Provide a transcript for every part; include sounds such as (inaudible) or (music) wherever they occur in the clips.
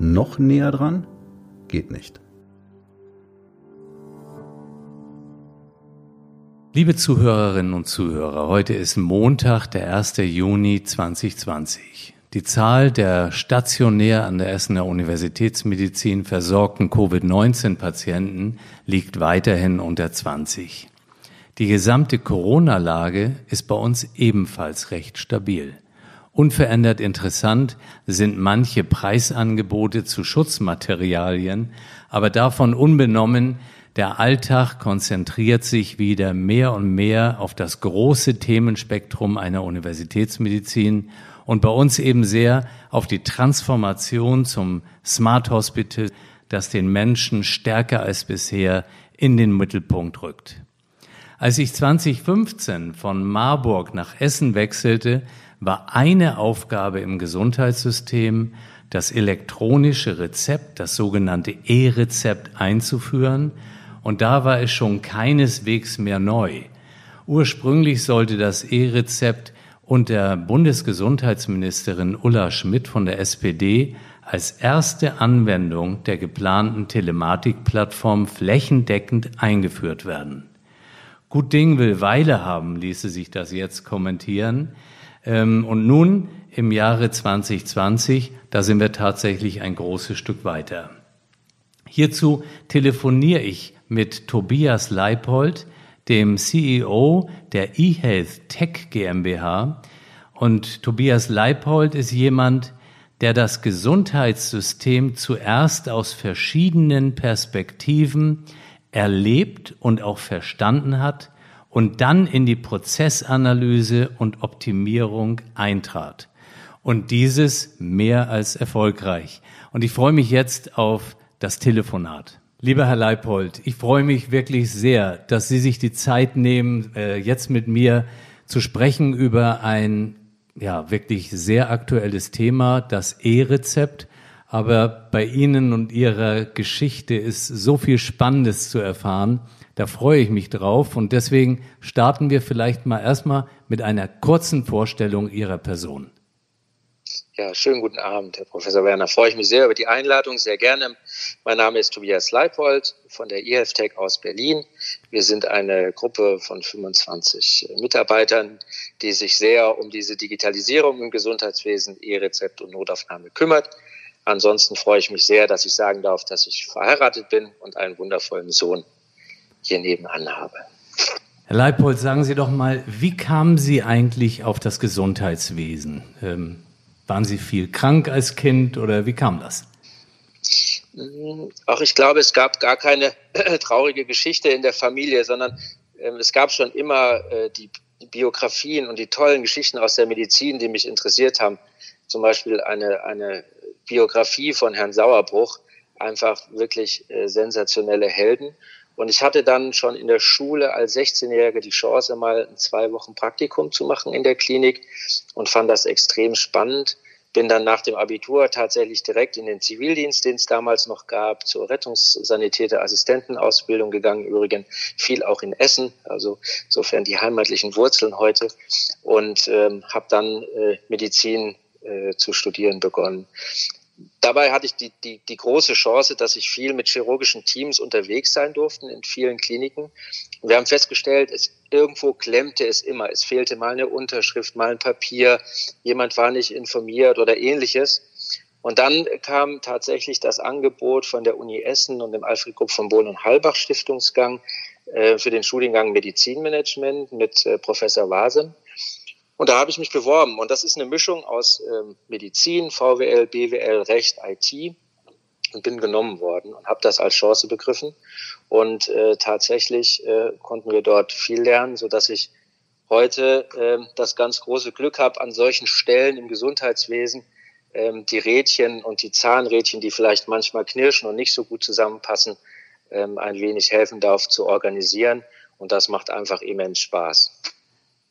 Noch näher dran? Geht nicht. Liebe Zuhörerinnen und Zuhörer, heute ist Montag, der 1. Juni 2020. Die Zahl der stationär an der Essener Universitätsmedizin versorgten Covid-19-Patienten liegt weiterhin unter 20. Die gesamte Corona-Lage ist bei uns ebenfalls recht stabil. Unverändert interessant sind manche Preisangebote zu Schutzmaterialien, aber davon unbenommen, der Alltag konzentriert sich wieder mehr und mehr auf das große Themenspektrum einer Universitätsmedizin und bei uns eben sehr auf die Transformation zum Smart Hospital, das den Menschen stärker als bisher in den Mittelpunkt rückt. Als ich 2015 von Marburg nach Essen wechselte, war eine Aufgabe im Gesundheitssystem, das elektronische Rezept, das sogenannte E-Rezept einzuführen. Und da war es schon keineswegs mehr neu. Ursprünglich sollte das E-Rezept unter Bundesgesundheitsministerin Ulla Schmidt von der SPD als erste Anwendung der geplanten Telematikplattform flächendeckend eingeführt werden. Gut Ding will Weile haben, ließe sich das jetzt kommentieren. Ähm, und nun im Jahre 2020, da sind wir tatsächlich ein großes Stück weiter. Hierzu telefoniere ich mit Tobias Leipold, dem CEO der eHealth Tech GmbH. Und Tobias Leipold ist jemand, der das Gesundheitssystem zuerst aus verschiedenen Perspektiven erlebt und auch verstanden hat und dann in die Prozessanalyse und Optimierung eintrat. Und dieses mehr als erfolgreich. Und ich freue mich jetzt auf das Telefonat. Lieber Herr Leipold, ich freue mich wirklich sehr, dass Sie sich die Zeit nehmen, äh, jetzt mit mir zu sprechen über ein ja wirklich sehr aktuelles Thema, das E-Rezept. Aber bei Ihnen und Ihrer Geschichte ist so viel Spannendes zu erfahren. Da freue ich mich drauf. Und deswegen starten wir vielleicht mal erstmal mit einer kurzen Vorstellung Ihrer Person. Ja, schönen guten Abend, Herr Professor Werner. Freue ich mich sehr über die Einladung, sehr gerne. Mein Name ist Tobias Leipold von der IFTech aus Berlin. Wir sind eine Gruppe von 25 Mitarbeitern, die sich sehr um diese Digitalisierung im Gesundheitswesen, E-Rezept und Notaufnahme kümmert. Ansonsten freue ich mich sehr, dass ich sagen darf, dass ich verheiratet bin und einen wundervollen Sohn hier nebenan habe. Herr Leipold, sagen Sie doch mal, wie kamen Sie eigentlich auf das Gesundheitswesen? Ähm, waren Sie viel krank als Kind oder wie kam das? Auch ich glaube, es gab gar keine (clears throat) traurige Geschichte in der Familie, sondern äh, es gab schon immer äh, die Biografien und die tollen Geschichten aus der Medizin, die mich interessiert haben. Zum Beispiel eine, eine Biografie von Herrn Sauerbruch, einfach wirklich äh, sensationelle Helden. Und ich hatte dann schon in der Schule als 16-Jährige die Chance, mal zwei Wochen Praktikum zu machen in der Klinik und fand das extrem spannend. Bin dann nach dem Abitur tatsächlich direkt in den Zivildienst, den es damals noch gab, zur Rettungssanitäter Assistentenausbildung gegangen. Übrigens viel auch in Essen, also insofern die heimatlichen Wurzeln heute. Und ähm, habe dann äh, Medizin äh, zu studieren begonnen dabei hatte ich die, die, die große Chance, dass ich viel mit chirurgischen Teams unterwegs sein durfte in vielen Kliniken. wir haben festgestellt, es, irgendwo klemmte es immer. Es fehlte mal eine Unterschrift, mal ein Papier, jemand war nicht informiert oder ähnliches. Und dann kam tatsächlich das Angebot von der Uni Essen und dem Alfred Krupp von Bohlen und Halbach Stiftungsgang äh, für den Studiengang Medizinmanagement mit äh, Professor Wasem. Und da habe ich mich beworben. Und das ist eine Mischung aus ähm, Medizin, VWL, BWL, Recht, IT und bin genommen worden und habe das als Chance begriffen. Und äh, tatsächlich äh, konnten wir dort viel lernen, so dass ich heute äh, das ganz große Glück habe, an solchen Stellen im Gesundheitswesen ähm, die Rädchen und die Zahnrädchen, die vielleicht manchmal knirschen und nicht so gut zusammenpassen, ähm, ein wenig helfen darf zu organisieren. Und das macht einfach immens Spaß.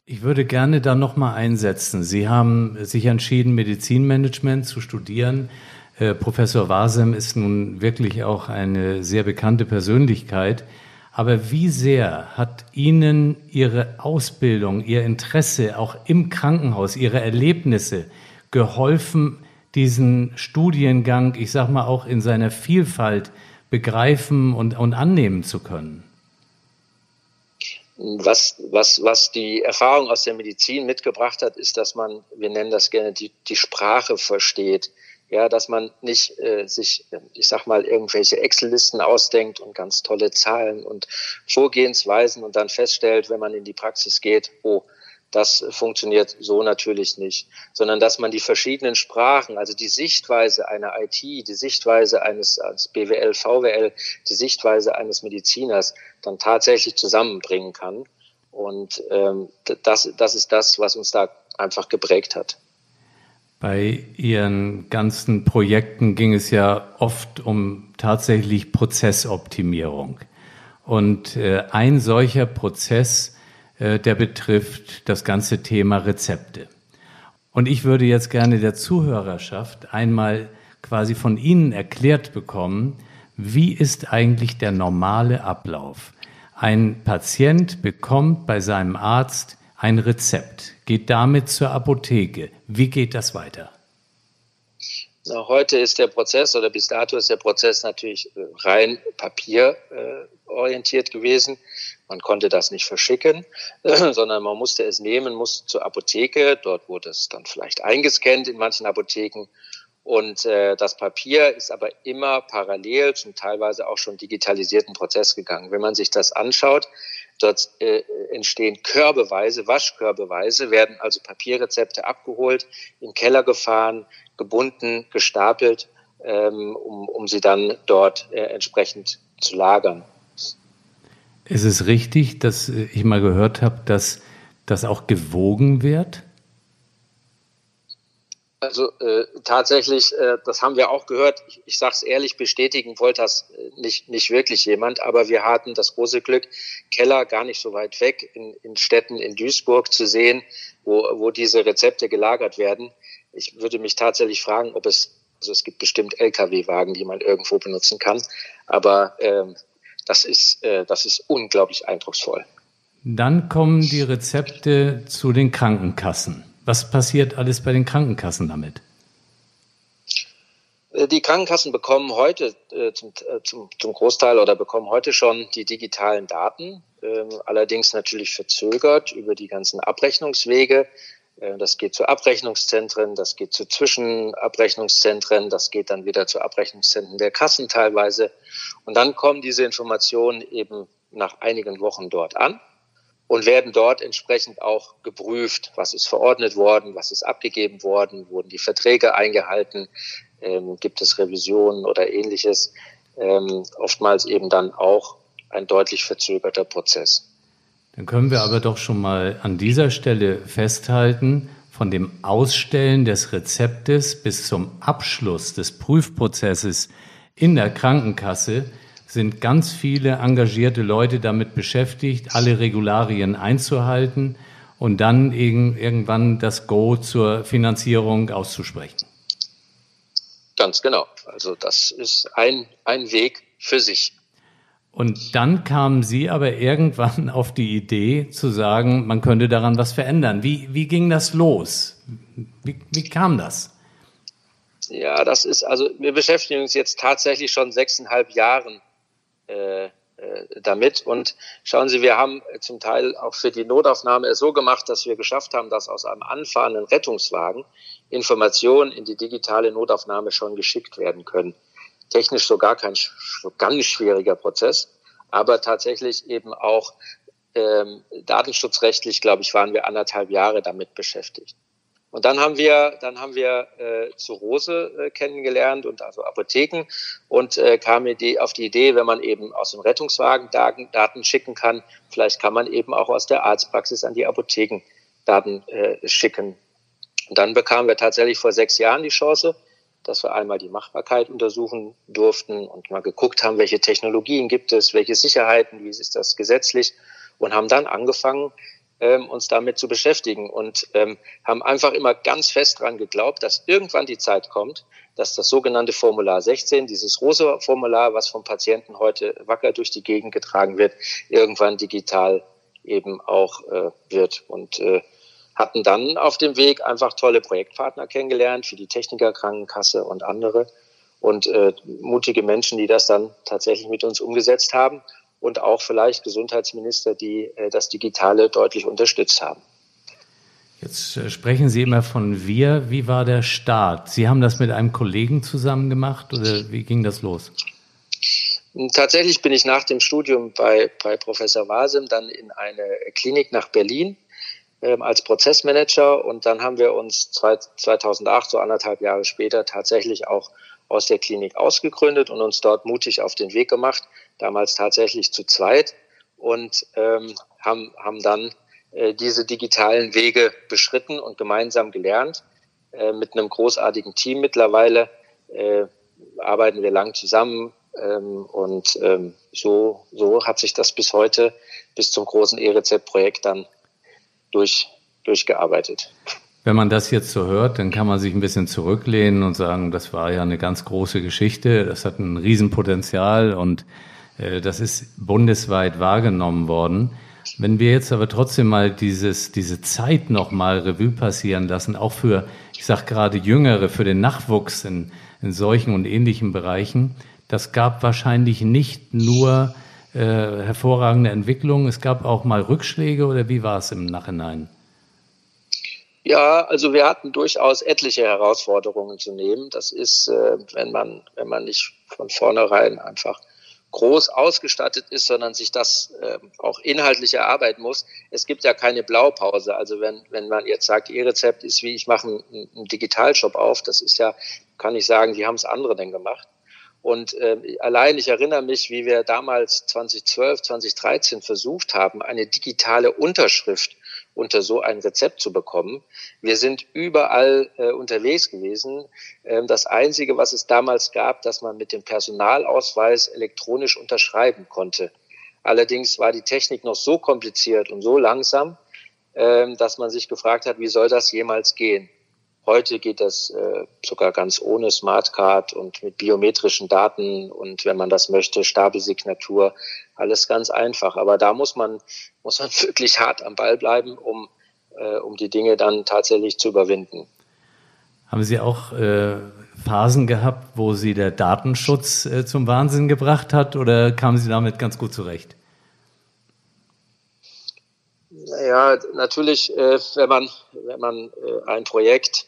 Ich würde gerne da nochmal einsetzen. Sie haben sich entschieden, Medizinmanagement zu studieren. Äh, Professor Wasem ist nun wirklich auch eine sehr bekannte Persönlichkeit. Aber wie sehr hat Ihnen Ihre Ausbildung, Ihr Interesse auch im Krankenhaus, Ihre Erlebnisse geholfen, diesen Studiengang, ich sag mal auch in seiner Vielfalt begreifen und, und annehmen zu können? Was, was, was die Erfahrung aus der Medizin mitgebracht hat, ist, dass man, wir nennen das gerne, die, die Sprache versteht. Ja, dass man nicht äh, sich, ich sag mal, irgendwelche Excel-Listen ausdenkt und ganz tolle Zahlen und Vorgehensweisen und dann feststellt, wenn man in die Praxis geht, oh, das funktioniert so natürlich nicht, sondern dass man die verschiedenen Sprachen, also die Sichtweise einer IT, die Sichtweise eines, eines BWL, VWL, die Sichtweise eines Mediziners dann tatsächlich zusammenbringen kann. Und ähm, das, das ist das, was uns da einfach geprägt hat. Bei Ihren ganzen Projekten ging es ja oft um tatsächlich Prozessoptimierung. Und äh, ein solcher Prozess der betrifft das ganze Thema Rezepte. Und ich würde jetzt gerne der Zuhörerschaft einmal quasi von Ihnen erklärt bekommen, wie ist eigentlich der normale Ablauf? Ein Patient bekommt bei seinem Arzt ein Rezept, geht damit zur Apotheke. Wie geht das weiter? Heute ist der Prozess oder bis dato ist der Prozess natürlich äh, rein papierorientiert äh, gewesen. Man konnte das nicht verschicken, (clears throat) sondern man musste es nehmen, musste zur Apotheke. Dort wurde es dann vielleicht eingescannt in manchen Apotheken. Und äh, das Papier ist aber immer parallel zum teilweise auch schon digitalisierten Prozess gegangen. Wenn man sich das anschaut, dort äh, entstehen körbeweise, Waschkörbeweise, werden also Papierrezepte abgeholt, im Keller gefahren, gebunden, gestapelt, ähm, um, um sie dann dort äh, entsprechend zu lagern. Ist es richtig, dass ich mal gehört habe, dass das auch gewogen wird? Also äh, tatsächlich, äh, das haben wir auch gehört. Ich, ich sage es ehrlich, bestätigen wollte das äh, nicht, nicht wirklich jemand, aber wir hatten das große Glück, Keller gar nicht so weit weg in, in Städten in Duisburg zu sehen, wo, wo diese Rezepte gelagert werden. Ich würde mich tatsächlich fragen, ob es, also es gibt bestimmt Lkw-Wagen, die man irgendwo benutzen kann, aber ähm, das ist, äh, das ist unglaublich eindrucksvoll. Dann kommen die Rezepte zu den Krankenkassen. Was passiert alles bei den Krankenkassen damit? Äh, die Krankenkassen bekommen heute äh, zum, äh, zum, zum, Großteil oder bekommen heute schon die digitalen Daten, äh, allerdings natürlich verzögert über die ganzen Abrechnungswege. Äh, das geht zu Abrechnungszentren, das geht zu Zwischenabrechnungszentren, das geht dann wieder zu Abrechnungszentren der Kassen teilweise. Und dann kommen diese Informationen eben nach einigen Wochen dort an und werden dort entsprechend auch geprüft, was ist verordnet worden, was ist abgegeben worden, wurden die Verträge eingehalten, ähm, gibt es Revisionen oder ähnliches. Ähm, oftmals eben dann auch ein deutlich verzögerter Prozess. Dann können wir aber doch schon mal an dieser Stelle festhalten, von dem Ausstellen des Rezeptes bis zum Abschluss des Prüfprozesses in der Krankenkasse sind ganz viele engagierte Leute damit beschäftigt, alle Regularien einzuhalten und dann irgendwann das Go zur Finanzierung auszusprechen. Ganz genau. Also das ist ein, ein Weg für sich. Und dann kamen Sie aber irgendwann (laughs) auf die Idee zu sagen, man könnte daran was verändern. Wie, wie ging das los? Wie, wie kam das? Ja, das ist, also wir beschäftigen uns jetzt tatsächlich schon sechseinhalb Jahren äh, äh, damit. Und schauen Sie, wir haben zum Teil auch für die Notaufnahme es so gemacht, dass wir geschafft haben, dass aus einem anfahrenden Rettungswagen Informationen in die digitale Notaufnahme schon geschickt werden können technisch sogar kein ganz schwieriger Prozess, aber tatsächlich eben auch ähm, datenschutzrechtlich, glaube ich, waren wir anderthalb Jahre damit beschäftigt. Und dann haben wir, dann haben wir äh, zu Rose äh, kennengelernt und also Apotheken und äh, kam die, auf die Idee, wenn man eben aus dem Rettungswagen Daten, Daten schicken kann, vielleicht kann man eben auch aus der Arztpraxis an die Apotheken Daten äh, schicken. Und dann bekamen wir tatsächlich vor sechs Jahren die Chance, dass wir einmal die Machbarkeit untersuchen durften und mal geguckt haben, welche Technologien gibt es, welche Sicherheiten, wie ist das gesetzlich und haben dann angefangen, ähm, uns damit zu beschäftigen und ähm, haben einfach immer ganz fest dran geglaubt, dass irgendwann die Zeit kommt, dass das sogenannte Formular 16, dieses rosa Formular, was vom Patienten heute wacker durch die Gegend getragen wird, irgendwann digital eben auch äh, wird. Und äh, hatten dann auf dem Weg einfach tolle Projektpartner kennengelernt für die Technikerkrankenkasse und andere und äh, mutige Menschen, die das dann tatsächlich mit uns umgesetzt haben und auch vielleicht Gesundheitsminister, die äh, das Digitale deutlich unterstützt haben. Jetzt äh, sprechen Sie immer von wir. Wie war der Start? Sie haben das mit einem Kollegen zusammen gemacht oder wie ging das los? Tatsächlich bin ich nach dem Studium bei, bei Professor Wasem dann in eine Klinik nach Berlin ähm, als Prozessmanager und dann haben wir uns 2008, so anderthalb Jahre später, tatsächlich auch aus der Klinik ausgegründet und uns dort mutig auf den Weg gemacht, damals tatsächlich zu zweit und ähm, haben, haben dann äh, diese digitalen Wege beschritten und gemeinsam gelernt. Äh, mit einem großartigen Team mittlerweile äh, arbeiten wir lang zusammen ähm, und ähm, so, so hat sich das bis heute, bis zum großen E-Rezept-Projekt dann durch, durchgearbeitet. Wenn man das jetzt so hört, dann kann man sich ein bisschen zurücklehnen und sagen, das war ja eine ganz große Geschichte, das hat ein Riesenpotenzial und äh, das ist bundesweit wahrgenommen worden. Wenn wir jetzt aber trotzdem mal dieses, diese Zeit nochmal Revue passieren lassen, auch für, ich sage gerade Jüngere, für den Nachwuchs in, in solchen und ähnlichen Bereichen, das gab wahrscheinlich nicht nur äh, hervorragende Entwicklungen, es gab auch mal Rückschläge oder wie war es im Nachhinein? Ja, also wir hatten durchaus etliche Herausforderungen zu nehmen. Das ist, äh, wenn man, wenn man nicht von vornherein einfach groß ausgestattet ist, sondern sich das äh, auch inhaltlich erarbeiten muss. Es gibt ja keine Blaupause. Also wenn, wenn man jetzt sagt, Ihr Rezept ist wie, ich mache einen, einen Digitalshop auf, das ist ja, kann ich sagen, wie haben es andere denn gemacht? Und äh, allein ich erinnere mich, wie wir damals 2012, 2013 versucht haben, eine digitale Unterschrift unter so ein Rezept zu bekommen. Wir sind überall äh, unterwegs gewesen. Ähm, das Einzige, was es damals gab, dass man mit dem Personalausweis elektronisch unterschreiben konnte. Allerdings war die Technik noch so kompliziert und so langsam, ähm, dass man sich gefragt hat, wie soll das jemals gehen? Heute geht das äh, sogar ganz ohne Smartcard und mit biometrischen Daten und wenn man das möchte, Stapelsignatur, alles ganz einfach. Aber da muss man, muss man (laughs) wirklich hart am Ball bleiben, um, äh, um die Dinge dann tatsächlich zu überwinden. Haben Sie auch äh, Phasen gehabt, wo Sie der Datenschutz äh, zum Wahnsinn gebracht hat oder kamen Sie damit ganz gut zurecht? Ja, natürlich, äh, wenn man, wenn man äh, ein Projekt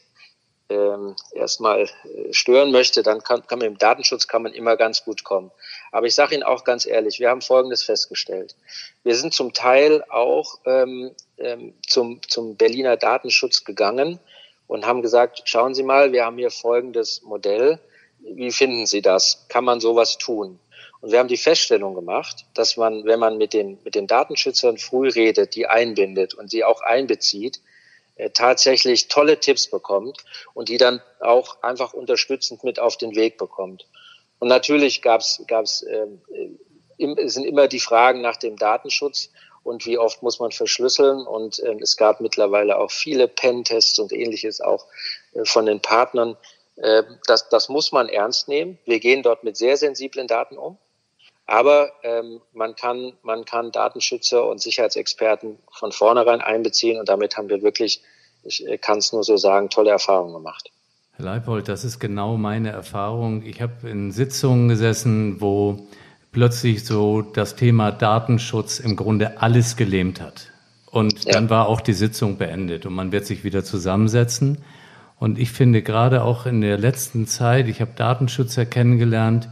ähm, erstmal äh, stören möchte, dann kann, kann man im Datenschutz kann man immer ganz gut kommen. Aber ich sage Ihnen auch ganz ehrlich, wir haben Folgendes festgestellt. Wir sind zum Teil auch ähm, ähm, zum, zum Berliner Datenschutz gegangen und haben gesagt, schauen Sie mal, wir haben hier folgendes Modell. Wie finden Sie das? Kann man sowas tun? Und wir haben die Feststellung gemacht, dass man, wenn man mit den, mit den Datenschützern früh redet, die einbindet und sie auch einbezieht, tatsächlich tolle Tipps bekommt und die dann auch einfach unterstützend mit auf den Weg bekommt. Und natürlich gab's gab's ähm, äh, sind immer die Fragen nach dem Datenschutz und wie oft muss man verschlüsseln. Und äh, es gab mittlerweile auch viele Pen-Tests und ähnliches auch äh, von den Partnern. Äh, das, das muss man ernst nehmen. Wir gehen dort mit sehr sensiblen Daten um. Aber ähm, man, kann, man kann Datenschützer und Sicherheitsexperten von vornherein einbeziehen und damit haben wir wirklich, ich äh, kann es nur so sagen, tolle Erfahrungen gemacht. Herr Leipold, das ist genau meine Erfahrung. Ich habe in Sitzungen gesessen, wo plötzlich so das Thema Datenschutz im Grunde alles gelähmt hat. Und ja. dann war auch die Sitzung beendet und man wird sich wieder zusammensetzen. Und ich finde gerade auch in der letzten Zeit, ich habe Datenschützer kennengelernt,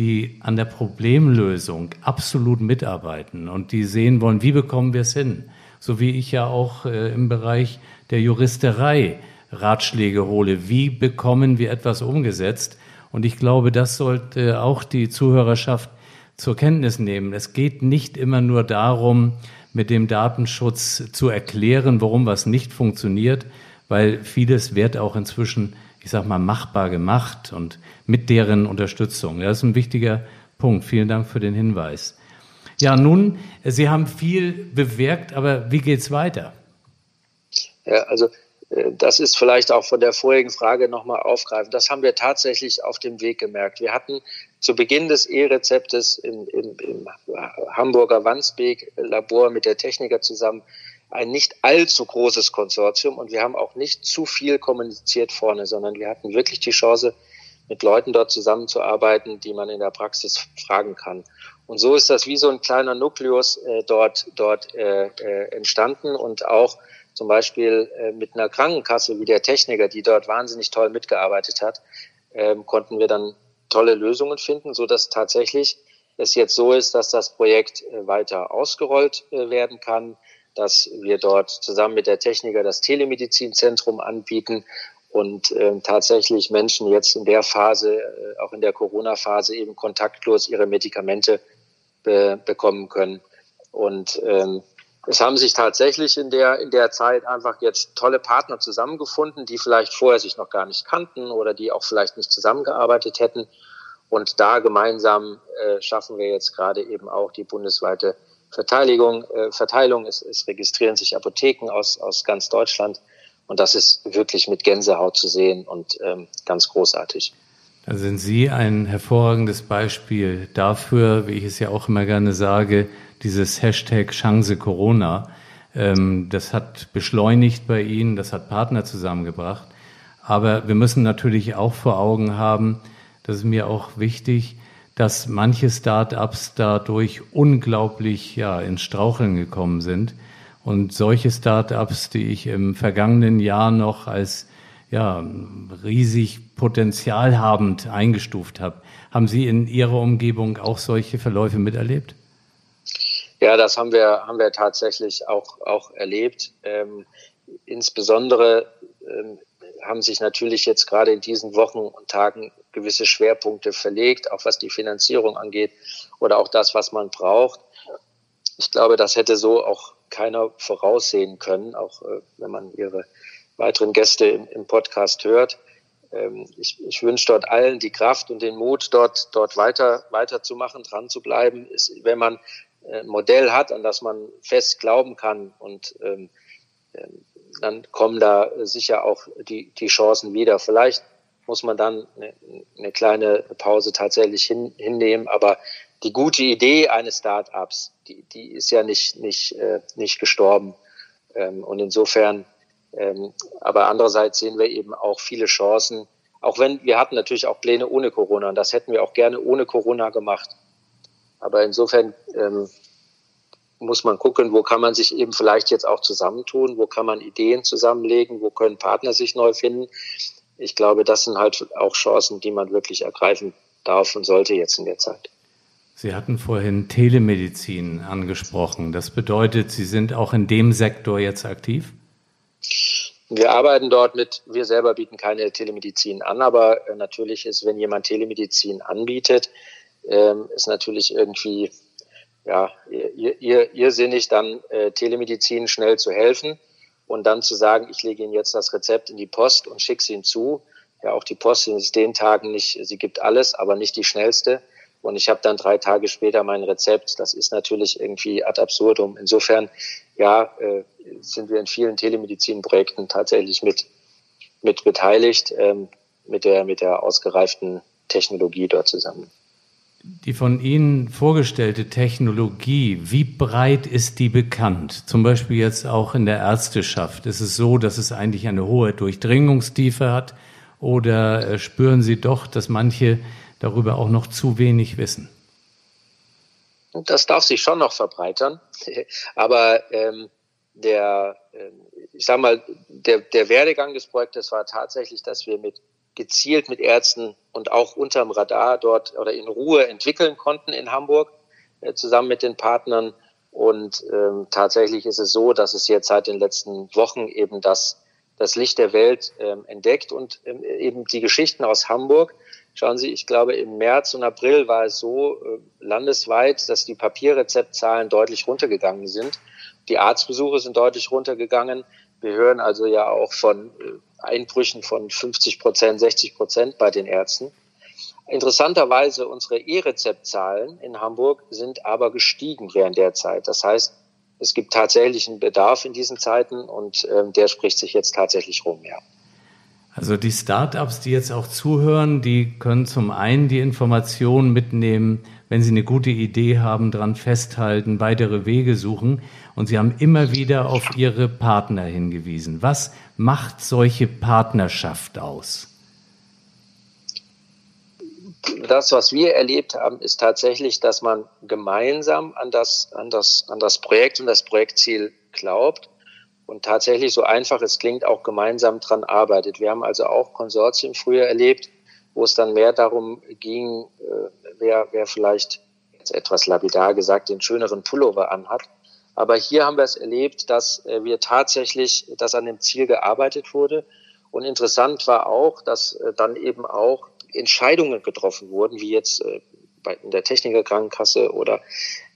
die an der Problemlösung absolut mitarbeiten und die sehen wollen, wie bekommen wir es hin. So wie ich ja auch äh, im Bereich der Juristerei Ratschläge hole, wie bekommen wir etwas umgesetzt. Und ich glaube, das sollte auch die Zuhörerschaft zur Kenntnis nehmen. Es geht nicht immer nur darum, mit dem Datenschutz zu erklären, warum was nicht funktioniert, weil vieles wird auch inzwischen, ich sag mal, machbar gemacht und mit deren Unterstützung. Das ist ein wichtiger Punkt. Vielen Dank für den Hinweis. Ja, nun, Sie haben viel bewirkt, aber wie geht's weiter? Ja, also äh, das ist vielleicht auch von der vorigen Frage nochmal aufgreifen. Das haben wir tatsächlich auf dem Weg gemerkt. Wir hatten zu Beginn des E-Rezeptes im, im, im Hamburger Wandsbek-Labor mit der Techniker zusammen ein nicht allzu großes Konsortium und wir haben auch nicht zu viel kommuniziert vorne, sondern wir hatten wirklich die Chance, mit Leuten dort zusammenzuarbeiten, die man in der Praxis fragen kann. Und so ist das wie so ein kleiner Nukleus äh, dort, dort äh, äh, entstanden und auch zum Beispiel äh, mit einer Krankenkasse wie der Techniker, die dort wahnsinnig toll mitgearbeitet hat, ähm, konnten wir dann tolle Lösungen finden, so dass tatsächlich es jetzt so ist, dass das Projekt äh, weiter ausgerollt äh, werden kann, dass wir dort zusammen mit der Techniker das Telemedizinzentrum anbieten und äh, tatsächlich Menschen jetzt in der Phase, äh, auch in der Corona-Phase, eben kontaktlos ihre Medikamente be bekommen können. Und ähm, es haben sich tatsächlich in der, in der Zeit einfach jetzt tolle Partner zusammengefunden, die vielleicht vorher sich noch gar nicht kannten oder die auch vielleicht nicht zusammengearbeitet hätten. Und da gemeinsam äh, schaffen wir jetzt gerade eben auch die bundesweite Verteilung. Äh, Verteilung. Es, es registrieren sich Apotheken aus, aus ganz Deutschland und das ist wirklich mit Gänsehaut zu sehen und ähm, ganz großartig. Da sind Sie ein hervorragendes Beispiel dafür, wie ich es ja auch immer gerne sage, dieses Hashtag Chance Corona. Ähm, das hat beschleunigt bei Ihnen, das hat Partner zusammengebracht. Aber wir müssen natürlich auch vor Augen haben, das ist mir auch wichtig, dass manche Start-ups dadurch unglaublich ja, ins Straucheln gekommen sind. Und solche Start-ups, die ich im vergangenen Jahr noch als ja, riesig potenzialhabend eingestuft habe, haben Sie in Ihrer Umgebung auch solche Verläufe miterlebt? Ja, das haben wir, haben wir tatsächlich auch, auch erlebt. Ähm, insbesondere ähm, haben sich natürlich jetzt gerade in diesen Wochen und Tagen gewisse Schwerpunkte verlegt, auch was die Finanzierung angeht oder auch das, was man braucht. Ich glaube, das hätte so auch keiner voraussehen können, auch äh, wenn man ihre weiteren Gäste im, im Podcast hört. Ähm, ich, ich wünsche dort allen die Kraft und den Mut, dort, dort weiter, weiterzumachen, dran zu bleiben. Ist, wenn man ein Modell hat, an das man fest glauben kann und ähm, ähm dann kommen da sicher auch die, die Chancen wieder. Vielleicht muss man dann eine, eine kleine Pause tatsächlich hin, hinnehmen, aber die gute Idee eines Start-ups, die, die ist ja nicht, nicht, äh, nicht gestorben. Ähm, und insofern, ähm, aber andererseits sehen wir eben auch viele Chancen, auch wenn wir hatten natürlich auch Pläne ohne Corona und das hätten wir auch gerne ohne Corona gemacht. Aber insofern ähm, muss man gucken, wo kann man sich eben vielleicht jetzt auch zusammentun, wo kann man Ideen zusammenlegen, wo können Partner sich neu finden. Ich glaube, das sind halt auch Chancen, die man wirklich ergreifen darf und sollte jetzt in der Zeit. Sie hatten vorhin Telemedizin angesprochen. Das bedeutet, Sie sind auch in dem Sektor jetzt aktiv? Wir arbeiten dort mit, wir selber bieten keine Telemedizin an, aber äh, natürlich ist, wenn jemand Telemedizin anbietet, ähm, ist natürlich irgendwie ja, irrsinnig, dann äh, Telemedizin schnell zu helfen und dann zu sagen, ich lege Ihnen jetzt das Rezept in die Post und schicke es Ihnen zu. Ja, auch die Post ist den Tagen nicht, sie gibt alles, aber nicht die schnellste und ich habe dann drei Tage später mein Rezept. Das ist natürlich irgendwie ad absurdum. Insofern, ja, äh, sind wir in vielen Telemedizinprojekten tatsächlich mit, mit beteiligt, ähm, mit, der, mit der ausgereiften Technologie dort zusammen. Die von Ihnen vorgestellte Technologie, wie breit ist die bekannt? Zum Beispiel jetzt auch in der Ärzteschaft. Ist es so, dass es eigentlich eine hohe Durchdringungstiefe hat? Oder äh, spüren Sie doch, dass manche darüber auch noch zu wenig wissen. Das darf sich schon noch verbreitern, (laughs) aber ähm, der, äh, ich sag mal, der, der Werdegang des Projektes war tatsächlich, dass wir mit gezielt mit Ärzten und auch unterm Radar dort oder in Ruhe entwickeln konnten in Hamburg äh, zusammen mit den Partnern. Und ähm, tatsächlich ist es so, dass es jetzt seit den letzten Wochen eben das, das Licht der Welt ähm, entdeckt und ähm, eben die Geschichten aus Hamburg Schauen Sie, ich glaube, im März und April war es so äh, landesweit, dass die Papierrezeptzahlen deutlich runtergegangen sind. Die Arztbesuche sind deutlich runtergegangen. Wir hören also ja auch von äh, Einbrüchen von 50 Prozent, 60 Prozent bei den Ärzten. Interessanterweise unsere E-Rezeptzahlen in Hamburg sind aber gestiegen während der Zeit. Das heißt, es gibt tatsächlich einen Bedarf in diesen Zeiten und äh, der spricht sich jetzt tatsächlich rum, ja. Also die Startups, die jetzt auch zuhören, die können zum einen die Informationen mitnehmen, wenn sie eine gute Idee haben, dran festhalten, weitere Wege suchen. Und sie haben immer wieder auf ihre Partner hingewiesen. Was macht solche Partnerschaft aus? Das, was wir erlebt haben, ist tatsächlich, dass man gemeinsam an das, an das, an das Projekt und das Projektziel glaubt und tatsächlich so einfach es klingt, auch gemeinsam dran arbeitet. Wir haben also auch Konsortien früher erlebt, wo es dann mehr darum ging, äh, wer, wer vielleicht jetzt etwas lapidar gesagt den schöneren Pullover anhat. Aber hier haben wir es erlebt, dass äh, wir tatsächlich, dass an dem Ziel gearbeitet wurde. Und interessant war auch, dass äh, dann eben auch Entscheidungen getroffen wurden, wie jetzt bei, in der Technikerkrankenkasse oder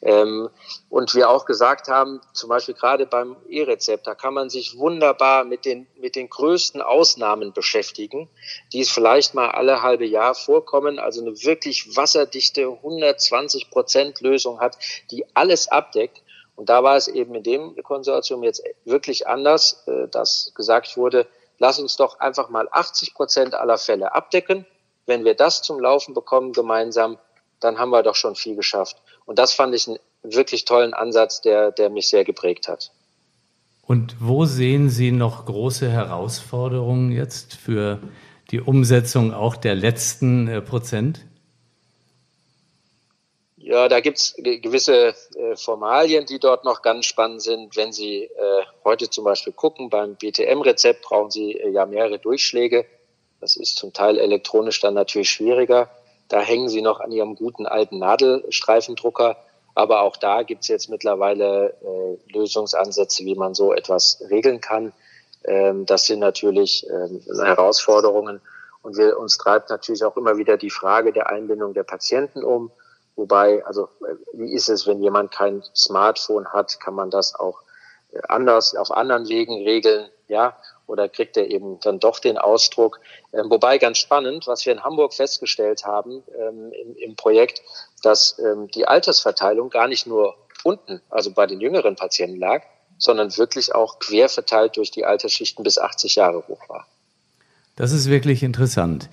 ähm, und wir auch gesagt haben, zum Beispiel gerade beim E-Rezept, da kann man sich wunderbar mit den mit den größten Ausnahmen beschäftigen, die es vielleicht mal alle halbe Jahr vorkommen, also eine wirklich wasserdichte 120 Prozent Lösung hat, die alles abdeckt. Und da war es eben in dem Konsortium jetzt wirklich anders, äh, dass gesagt wurde, lass uns doch einfach mal 80 Prozent aller Fälle abdecken. Wenn wir das zum Laufen bekommen gemeinsam, dann haben wir doch schon viel geschafft. Und das fand ich einen wirklich tollen Ansatz, der, der mich sehr geprägt hat. Und wo sehen Sie noch große Herausforderungen jetzt für die Umsetzung auch der letzten äh, Prozent? Ja, da gibt's gewisse äh, Formalien, die dort noch ganz spannend sind. Wenn Sie äh, heute zum Beispiel gucken, beim BTM-Rezept brauchen Sie äh, ja mehrere Durchschläge. Das ist zum Teil elektronisch dann natürlich schwieriger. Da hängen sie noch an ihrem guten alten Nadelstreifendrucker. Aber auch da gibt's jetzt mittlerweile äh, Lösungsansätze, wie man so etwas regeln kann. Ähm, das sind natürlich ähm, Herausforderungen. Und wir, uns treibt natürlich auch immer wieder die Frage der Einbindung der Patienten um. Wobei, also äh, wie ist es, wenn jemand kein Smartphone hat, kann man das auch äh, anders auf anderen Wegen regeln, ja? Oder kriegt er eben dann doch den Ausdruck. Ähm, wobei ganz spannend, was wir in Hamburg festgestellt haben ähm, im, im, Projekt, dass ähm, die Altersverteilung gar nicht nur unten, also bei den jüngeren Patienten lag, sondern wirklich auch quer verteilt durch die Altersschichten bis 80 Jahre hoch war. Das ist wirklich interessant.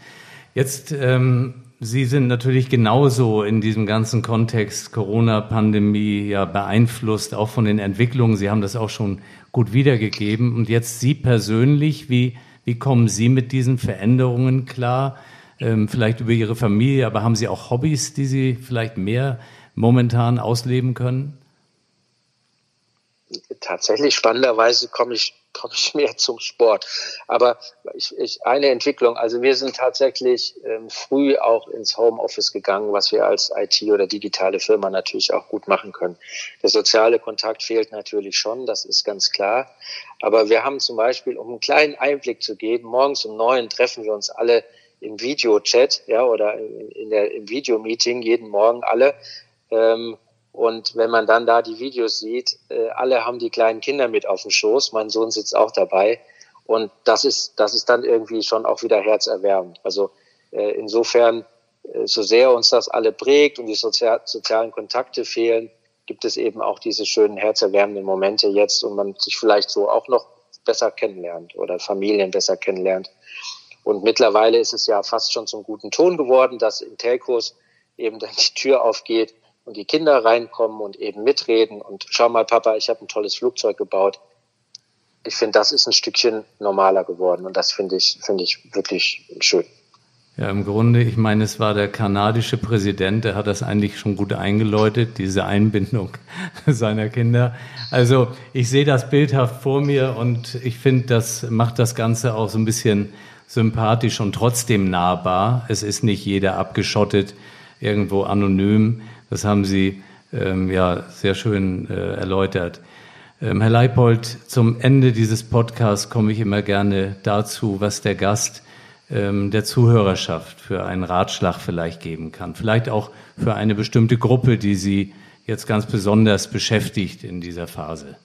Jetzt ähm, Sie sind natürlich genauso in diesem ganzen Kontext Corona-Pandemie ja beeinflusst, auch von den Entwicklungen. Sie haben das auch schon gut wiedergegeben. Und jetzt Sie persönlich, wie, wie kommen Sie mit diesen Veränderungen klar? Ähm, vielleicht über Ihre Familie, aber haben Sie auch Hobbys, die Sie vielleicht mehr momentan ausleben können? Tatsächlich spannenderweise komme ich komme ich (laughs) mehr zum Sport. Aber ich, ich, eine Entwicklung, also wir sind tatsächlich ähm, früh auch ins Homeoffice gegangen, was wir als IT oder digitale Firma natürlich auch gut machen können. Der soziale Kontakt fehlt natürlich schon, das ist ganz klar. Aber wir haben zum Beispiel, um einen kleinen Einblick zu geben, morgens um neun treffen wir uns alle im Videochat, ja, oder in, in der, im Videomeeting jeden Morgen alle. Ähm, und wenn man dann da die Videos sieht, äh, alle haben die kleinen Kinder mit auf dem Schoß. Mein Sohn sitzt auch dabei. Und das ist, das ist dann irgendwie schon auch wieder herzerwärmend. Also äh, insofern, äh, so sehr uns das alle prägt und die sozial, sozialen Kontakte fehlen, gibt es eben auch diese schönen herzerwärmenden Momente jetzt und man sich vielleicht so auch noch besser kennenlernt oder Familien besser kennenlernt. Und mittlerweile ist es ja fast schon zum guten Ton geworden, dass in Telcos eben dann die Tür aufgeht und die Kinder reinkommen und eben mitreden und schau mal, Papa, ich habe ein tolles Flugzeug gebaut. Ich finde, das ist ein Stückchen normaler geworden und das finde ich, finde ich wirklich schön. Ja, im Grunde, ich meine, es war der kanadische Präsident, der hat das eigentlich schon gut eingeläutet, diese Einbindung (laughs) seiner Kinder. Also ich sehe das bildhaft vor mir und ich finde, das macht das Ganze auch so ein bisschen sympathisch und trotzdem nahbar. Es ist nicht jeder abgeschottet, irgendwo anonym, das haben Sie ähm, ja sehr schön äh, erläutert. Ähm, Herr Leipold, zum Ende dieses Podcasts komme ich immer gerne dazu, was der Gast ähm, der Zuhörerschaft für einen Ratschlag vielleicht geben kann. Vielleicht auch für eine bestimmte Gruppe, die Sie jetzt ganz besonders beschäftigt in dieser Phase.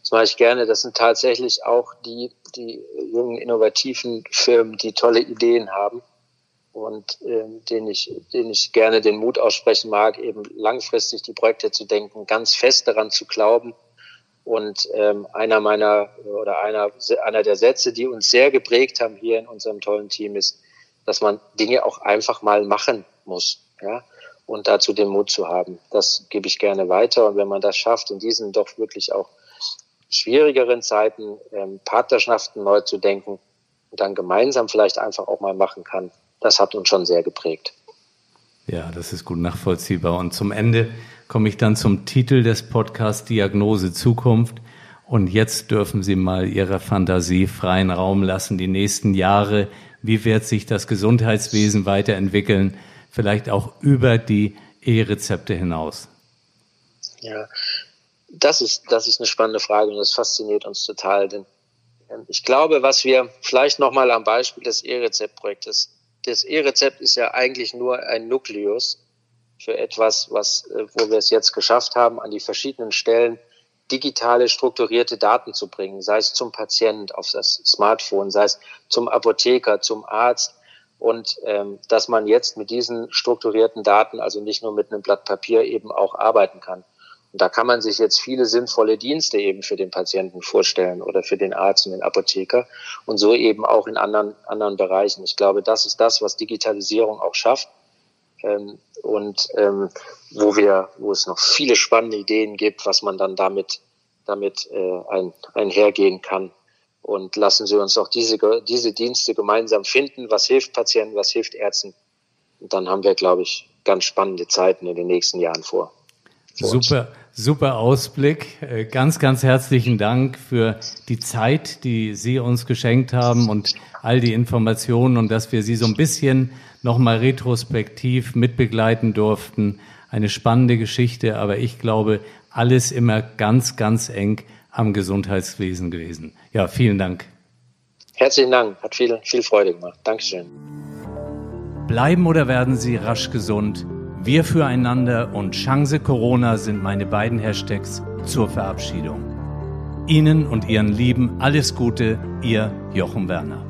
Das mache ich gerne. Das sind tatsächlich auch die, die jungen, innovativen Firmen, die tolle Ideen haben und ähm, denen, ich, denen ich gerne den Mut aussprechen mag, eben langfristig die Projekte zu denken, ganz fest daran zu glauben. Und ähm, einer meiner oder einer, einer der Sätze, die uns sehr geprägt haben hier in unserem tollen Team, ist, dass man Dinge auch einfach mal machen muss. Ja? Und dazu den Mut zu haben. Das gebe ich gerne weiter. Und wenn man das schafft, in diesen doch wirklich auch schwierigeren Zeiten ähm, Partnerschaften neu zu denken und dann gemeinsam vielleicht einfach auch mal machen kann, das hat uns schon sehr geprägt. Ja, das ist gut nachvollziehbar. Und zum Ende komme ich dann zum Titel des Podcasts Diagnose Zukunft. Und jetzt dürfen Sie mal Ihrer Fantasie freien Raum lassen, die nächsten Jahre. Wie wird sich das Gesundheitswesen weiterentwickeln? Vielleicht auch über die E-Rezepte hinaus. Ja, das ist, das ist eine spannende Frage und das fasziniert uns total, denn ähm, ich glaube, was wir vielleicht nochmal am Beispiel des E-Rezept-Projektes, das E-Rezept ist ja eigentlich nur ein Nukleus für etwas, was, äh, wo wir es jetzt geschafft haben, an die verschiedenen Stellen digitale strukturierte Daten zu bringen, sei es zum Patient auf das Smartphone, sei es zum Apotheker, zum Arzt und ähm, dass man jetzt mit diesen strukturierten Daten, also nicht nur mit einem Blatt Papier, eben auch arbeiten kann. Und da kann man sich jetzt viele sinnvolle Dienste eben für den Patienten vorstellen oder für den Arzt und den Apotheker und so eben auch in anderen, anderen Bereichen. Ich glaube, das ist das, was Digitalisierung auch schafft ähm, und ähm, wo wir, wo es noch viele spannende Ideen gibt, was man dann damit, damit äh, ein, einhergehen kann. Und lassen Sie uns auch diese, diese Dienste gemeinsam finden. Was hilft Patienten, was hilft Ärzten? Und dann haben wir, glaube ich, ganz spannende Zeiten in den nächsten Jahren vor. Super, super Ausblick. Äh, ganz, ganz herzlichen Dank für die Zeit, die Sie uns geschenkt haben und all die Informationen und dass wir Sie so ein bisschen nochmal retrospektiv mitbegleiten durften. Eine spannende Geschichte, aber ich glaube, alles immer ganz, ganz eng am Gesundheitswesen gewesen. Ja, vielen Dank. Herzlichen Dank, hat viel, viel Freude gemacht. Dankeschön. Bleiben oder werden Sie rasch gesund? Wir füreinander und Chance Corona sind meine beiden Hashtags zur Verabschiedung. Ihnen und Ihren Lieben alles Gute, Ihr Jochen Werner.